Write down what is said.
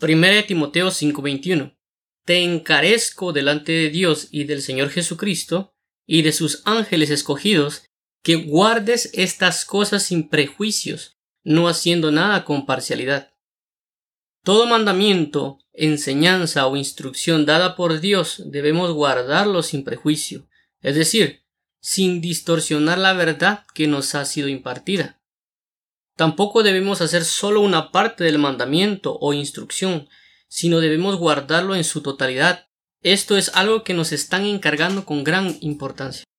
1 Timoteo 5:21 Te encarezco delante de Dios y del Señor Jesucristo y de sus ángeles escogidos, que guardes estas cosas sin prejuicios, no haciendo nada con parcialidad. Todo mandamiento, enseñanza o instrucción dada por Dios debemos guardarlo sin prejuicio, es decir, sin distorsionar la verdad que nos ha sido impartida. Tampoco debemos hacer solo una parte del mandamiento o instrucción, sino debemos guardarlo en su totalidad. Esto es algo que nos están encargando con gran importancia.